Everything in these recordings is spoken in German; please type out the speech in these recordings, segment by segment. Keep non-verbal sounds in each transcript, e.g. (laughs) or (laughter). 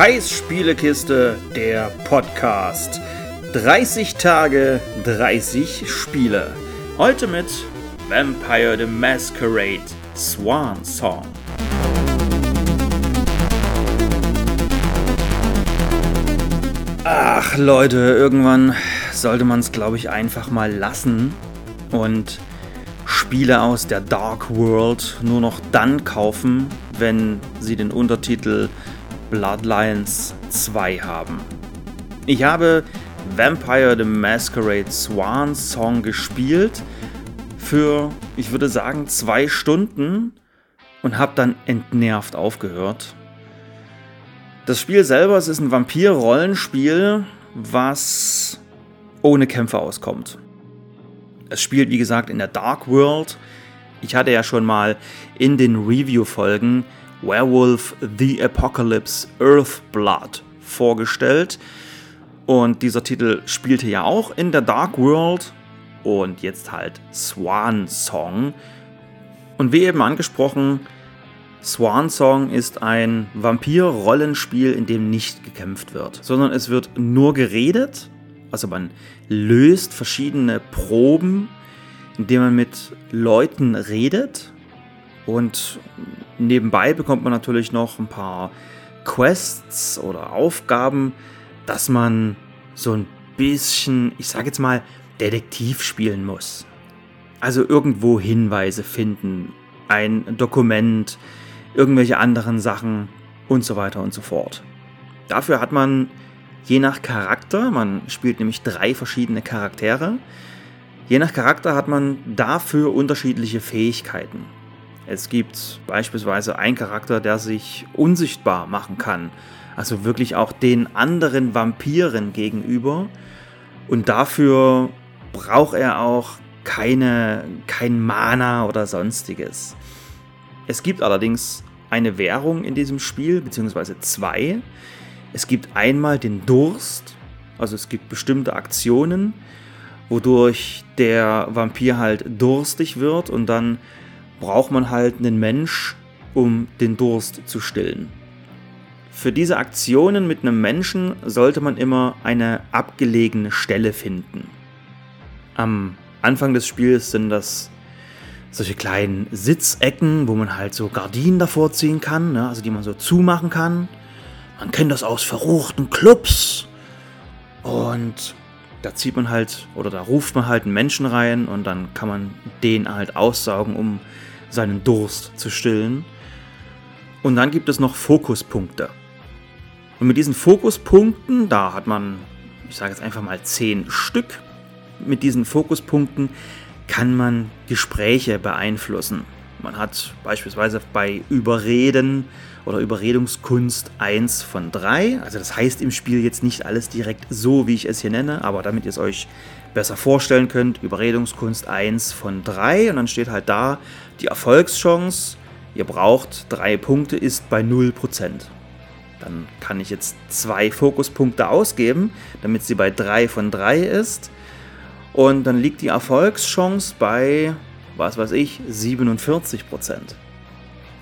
Kais der Podcast. 30 Tage, 30 Spiele. Heute mit Vampire the Masquerade Swan Song. Ach Leute, irgendwann sollte man es, glaube ich, einfach mal lassen und Spiele aus der Dark World nur noch dann kaufen, wenn sie den Untertitel Bloodlines 2 haben. Ich habe Vampire the Masquerade Swan Song gespielt für, ich würde sagen, zwei Stunden und habe dann entnervt aufgehört. Das Spiel selber es ist ein Vampir-Rollenspiel, was ohne Kämpfe auskommt. Es spielt, wie gesagt, in der Dark World. Ich hatte ja schon mal in den Review-Folgen Werewolf The Apocalypse Earthblood vorgestellt. Und dieser Titel spielte ja auch in der Dark World und jetzt halt Swan Song. Und wie eben angesprochen, Swan Song ist ein Vampir-Rollenspiel, in dem nicht gekämpft wird, sondern es wird nur geredet. Also man löst verschiedene Proben, indem man mit Leuten redet und nebenbei bekommt man natürlich noch ein paar Quests oder Aufgaben, dass man so ein bisschen, ich sage jetzt mal, Detektiv spielen muss. Also irgendwo Hinweise finden, ein Dokument, irgendwelche anderen Sachen und so weiter und so fort. Dafür hat man je nach Charakter, man spielt nämlich drei verschiedene Charaktere, je nach Charakter hat man dafür unterschiedliche Fähigkeiten. Es gibt beispielsweise einen Charakter, der sich unsichtbar machen kann. Also wirklich auch den anderen Vampiren gegenüber. Und dafür braucht er auch keine, kein Mana oder sonstiges. Es gibt allerdings eine Währung in diesem Spiel, beziehungsweise zwei. Es gibt einmal den Durst, also es gibt bestimmte Aktionen, wodurch der Vampir halt durstig wird und dann braucht man halt einen Mensch, um den Durst zu stillen. Für diese Aktionen mit einem Menschen sollte man immer eine abgelegene Stelle finden. Am Anfang des Spiels sind das solche kleinen Sitzecken, wo man halt so Gardinen davor ziehen kann, ne? also die man so zumachen kann. Man kennt das aus verruchten Clubs. Und da zieht man halt oder da ruft man halt einen Menschen rein und dann kann man den halt aussaugen, um seinen Durst zu stillen. Und dann gibt es noch Fokuspunkte. Und mit diesen Fokuspunkten, da hat man, ich sage jetzt einfach mal zehn Stück, mit diesen Fokuspunkten kann man Gespräche beeinflussen. Man hat beispielsweise bei Überreden oder Überredungskunst 1 von 3. Also das heißt im Spiel jetzt nicht alles direkt so, wie ich es hier nenne, aber damit ihr es euch besser vorstellen könnt, Überredungskunst 1 von 3 und dann steht halt da, die Erfolgschance, ihr braucht 3 Punkte, ist bei 0%. Dann kann ich jetzt zwei Fokuspunkte ausgeben, damit sie bei 3 von 3 ist. Und dann liegt die Erfolgschance bei, was weiß ich, 47%.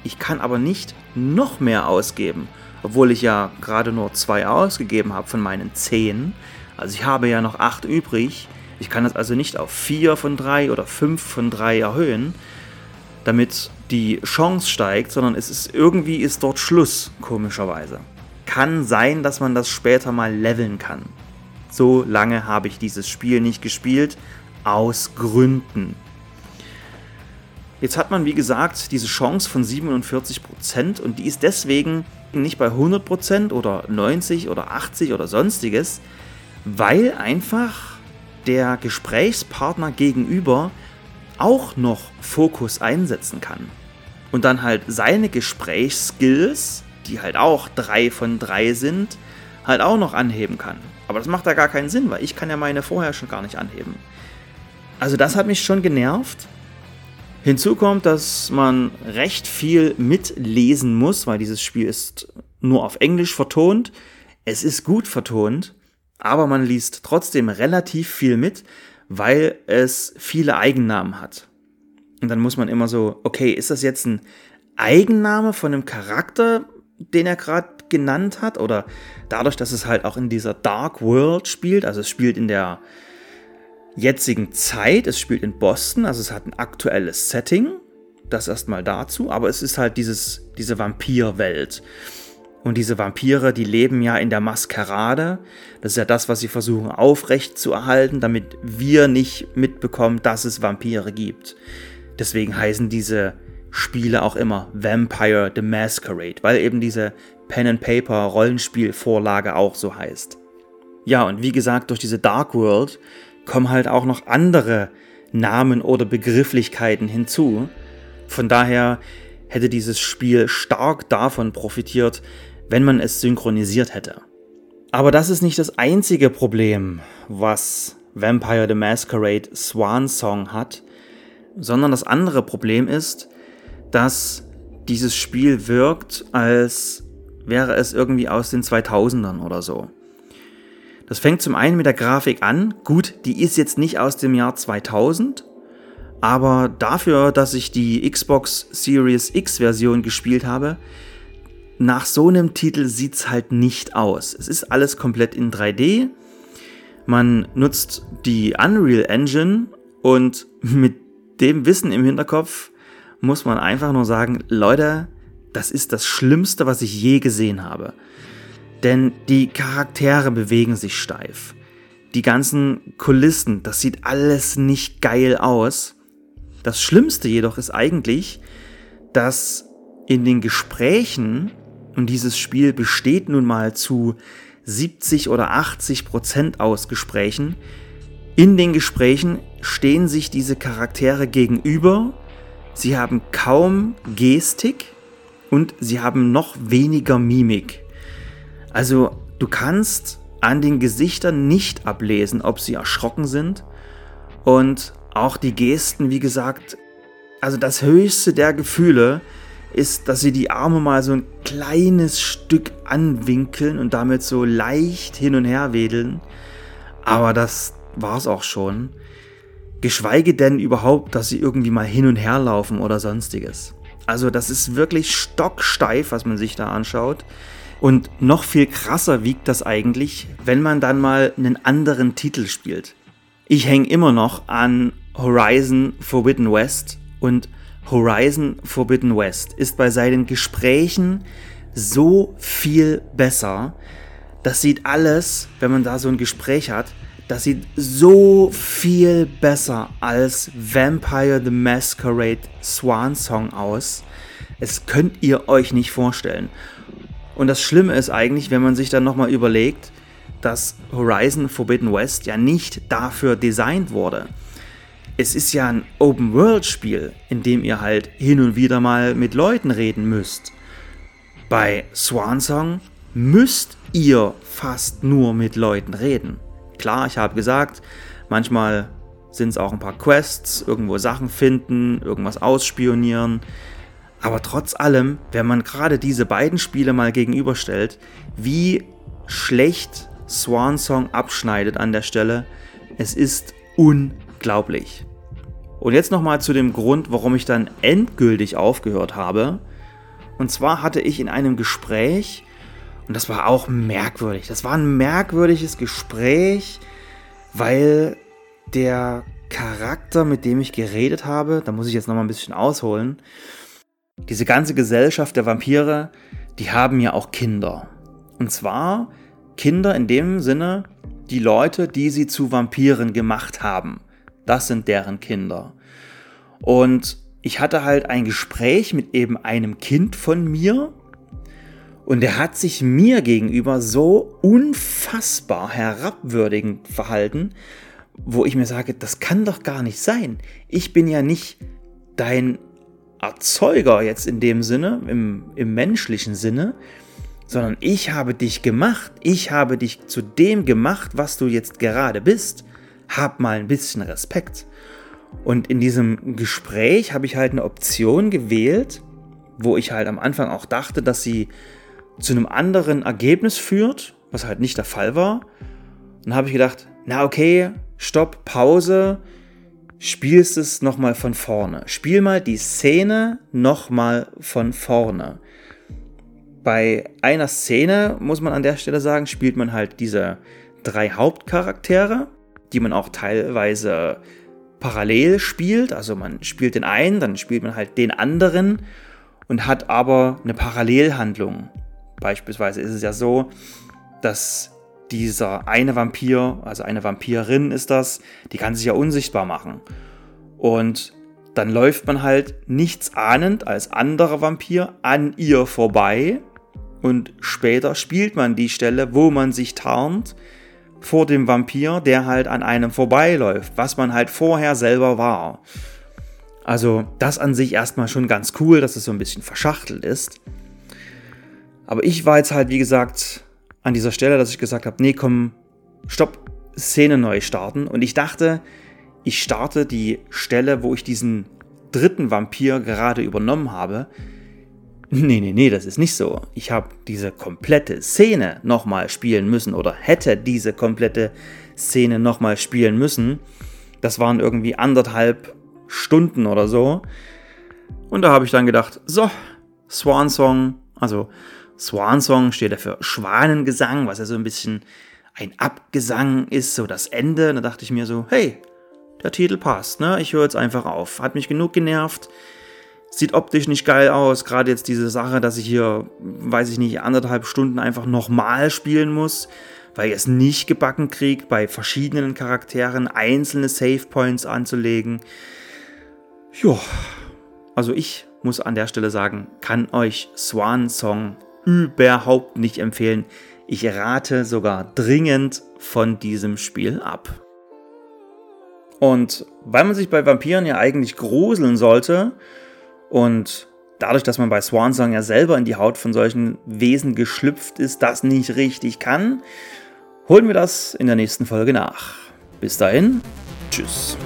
Ich kann aber nicht noch mehr ausgeben, obwohl ich ja gerade nur zwei ausgegeben habe von meinen 10. Also ich habe ja noch 8 übrig. Ich kann das also nicht auf 4 von 3 oder 5 von 3 erhöhen, damit die Chance steigt, sondern es ist irgendwie ist dort Schluss, komischerweise. Kann sein, dass man das später mal leveln kann. So lange habe ich dieses Spiel nicht gespielt, aus Gründen. Jetzt hat man, wie gesagt, diese Chance von 47% und die ist deswegen nicht bei 100% oder 90 oder 80 oder sonstiges, weil einfach der Gesprächspartner gegenüber auch noch Fokus einsetzen kann. Und dann halt seine Gesprächsskills, die halt auch 3 von 3 sind, halt auch noch anheben kann. Aber das macht da gar keinen Sinn, weil ich kann ja meine vorher schon gar nicht anheben. Also das hat mich schon genervt. Hinzu kommt, dass man recht viel mitlesen muss, weil dieses Spiel ist nur auf Englisch vertont. Es ist gut vertont, aber man liest trotzdem relativ viel mit, weil es viele Eigennamen hat. Und dann muss man immer so, okay, ist das jetzt ein Eigenname von einem Charakter, den er gerade genannt hat oder dadurch, dass es halt auch in dieser Dark World spielt, also es spielt in der jetzigen Zeit, es spielt in Boston, also es hat ein aktuelles Setting, das erstmal dazu, aber es ist halt dieses, diese Vampirwelt. Und diese Vampire, die leben ja in der Maskerade. Das ist ja das, was sie versuchen aufrecht zu erhalten, damit wir nicht mitbekommen, dass es Vampire gibt. Deswegen heißen diese Spiele auch immer Vampire the Masquerade, weil eben diese Pen-and-Paper-Rollenspielvorlage auch so heißt. Ja, und wie gesagt, durch diese Dark World kommen halt auch noch andere Namen oder Begrifflichkeiten hinzu. Von daher hätte dieses Spiel stark davon profitiert, wenn man es synchronisiert hätte. Aber das ist nicht das einzige Problem, was Vampire the Masquerade Swan Song hat, sondern das andere Problem ist, dass dieses Spiel wirkt, als wäre es irgendwie aus den 2000ern oder so. Das fängt zum einen mit der Grafik an. Gut, die ist jetzt nicht aus dem Jahr 2000, aber dafür, dass ich die Xbox Series X Version gespielt habe, nach so einem Titel sieht es halt nicht aus. Es ist alles komplett in 3D. Man nutzt die Unreal Engine und (laughs) mit dem Wissen im Hinterkopf muss man einfach nur sagen, Leute, das ist das Schlimmste, was ich je gesehen habe. Denn die Charaktere bewegen sich steif. Die ganzen Kulissen, das sieht alles nicht geil aus. Das Schlimmste jedoch ist eigentlich, dass in den Gesprächen, und dieses Spiel besteht nun mal zu 70 oder 80 Prozent aus Gesprächen, in den Gesprächen stehen sich diese Charaktere gegenüber, sie haben kaum Gestik und sie haben noch weniger Mimik. Also du kannst an den Gesichtern nicht ablesen, ob sie erschrocken sind und auch die Gesten, wie gesagt, also das höchste der Gefühle ist, dass sie die Arme mal so ein kleines Stück anwinkeln und damit so leicht hin und her wedeln. Aber das war es auch schon. Geschweige denn überhaupt, dass sie irgendwie mal hin und her laufen oder sonstiges. Also das ist wirklich stocksteif, was man sich da anschaut. Und noch viel krasser wiegt das eigentlich, wenn man dann mal einen anderen Titel spielt. Ich hänge immer noch an Horizon Forbidden West und Horizon Forbidden West ist bei seinen Gesprächen so viel besser. Das sieht alles, wenn man da so ein Gespräch hat, das sieht so viel besser als Vampire the Masquerade Swan Song aus. Es könnt ihr euch nicht vorstellen. Und das Schlimme ist eigentlich, wenn man sich dann nochmal überlegt, dass Horizon Forbidden West ja nicht dafür designt wurde. Es ist ja ein Open-World-Spiel, in dem ihr halt hin und wieder mal mit Leuten reden müsst. Bei Swan Song müsst ihr fast nur mit Leuten reden. Klar, ich habe gesagt, manchmal sind es auch ein paar Quests, irgendwo Sachen finden, irgendwas ausspionieren. Aber trotz allem, wenn man gerade diese beiden Spiele mal gegenüberstellt, wie schlecht Swan Song abschneidet an der Stelle, es ist unglaublich. Und jetzt nochmal zu dem Grund, warum ich dann endgültig aufgehört habe. Und zwar hatte ich in einem Gespräch und das war auch merkwürdig. Das war ein merkwürdiges Gespräch, weil der Charakter, mit dem ich geredet habe, da muss ich jetzt noch mal ein bisschen ausholen. Diese ganze Gesellschaft der Vampire, die haben ja auch Kinder. Und zwar Kinder in dem Sinne, die Leute, die sie zu Vampiren gemacht haben. Das sind deren Kinder. Und ich hatte halt ein Gespräch mit eben einem Kind von mir, und er hat sich mir gegenüber so unfassbar herabwürdigend verhalten, wo ich mir sage, das kann doch gar nicht sein. Ich bin ja nicht dein Erzeuger jetzt in dem Sinne, im, im menschlichen Sinne, sondern ich habe dich gemacht. Ich habe dich zu dem gemacht, was du jetzt gerade bist. Hab mal ein bisschen Respekt. Und in diesem Gespräch habe ich halt eine Option gewählt, wo ich halt am Anfang auch dachte, dass sie zu einem anderen Ergebnis führt, was halt nicht der Fall war. Dann habe ich gedacht, na okay, stopp, Pause, spielst es nochmal von vorne. Spiel mal die Szene nochmal von vorne. Bei einer Szene, muss man an der Stelle sagen, spielt man halt diese drei Hauptcharaktere, die man auch teilweise parallel spielt. Also man spielt den einen, dann spielt man halt den anderen und hat aber eine Parallelhandlung. Beispielsweise ist es ja so, dass dieser eine Vampir, also eine Vampirin ist das, die kann sich ja unsichtbar machen. Und dann läuft man halt nichts ahnend als anderer Vampir an ihr vorbei und später spielt man die Stelle, wo man sich tarnt vor dem Vampir, der halt an einem vorbeiläuft, was man halt vorher selber war. Also das an sich erstmal schon ganz cool, dass es so ein bisschen verschachtelt ist. Aber ich war jetzt halt, wie gesagt, an dieser Stelle, dass ich gesagt habe, nee, komm, stopp, Szene neu starten. Und ich dachte, ich starte die Stelle, wo ich diesen dritten Vampir gerade übernommen habe. Nee, nee, nee, das ist nicht so. Ich habe diese komplette Szene nochmal spielen müssen oder hätte diese komplette Szene nochmal spielen müssen. Das waren irgendwie anderthalb Stunden oder so. Und da habe ich dann gedacht, so, Swan Song, also Swan Song steht ja für Schwanengesang, was ja so ein bisschen ein Abgesang ist, so das Ende. Da dachte ich mir so, hey, der Titel passt, ne? Ich höre jetzt einfach auf. Hat mich genug genervt. Sieht optisch nicht geil aus. Gerade jetzt diese Sache, dass ich hier, weiß ich nicht, anderthalb Stunden einfach nochmal spielen muss, weil ich es nicht gebacken kriegt, bei verschiedenen Charakteren einzelne Save Points anzulegen. Ja, also ich muss an der Stelle sagen, kann euch Swan Song überhaupt nicht empfehlen. Ich rate sogar dringend von diesem Spiel ab. Und weil man sich bei Vampiren ja eigentlich gruseln sollte und dadurch, dass man bei Swansong ja selber in die Haut von solchen Wesen geschlüpft ist, das nicht richtig kann, holen wir das in der nächsten Folge nach. Bis dahin, tschüss.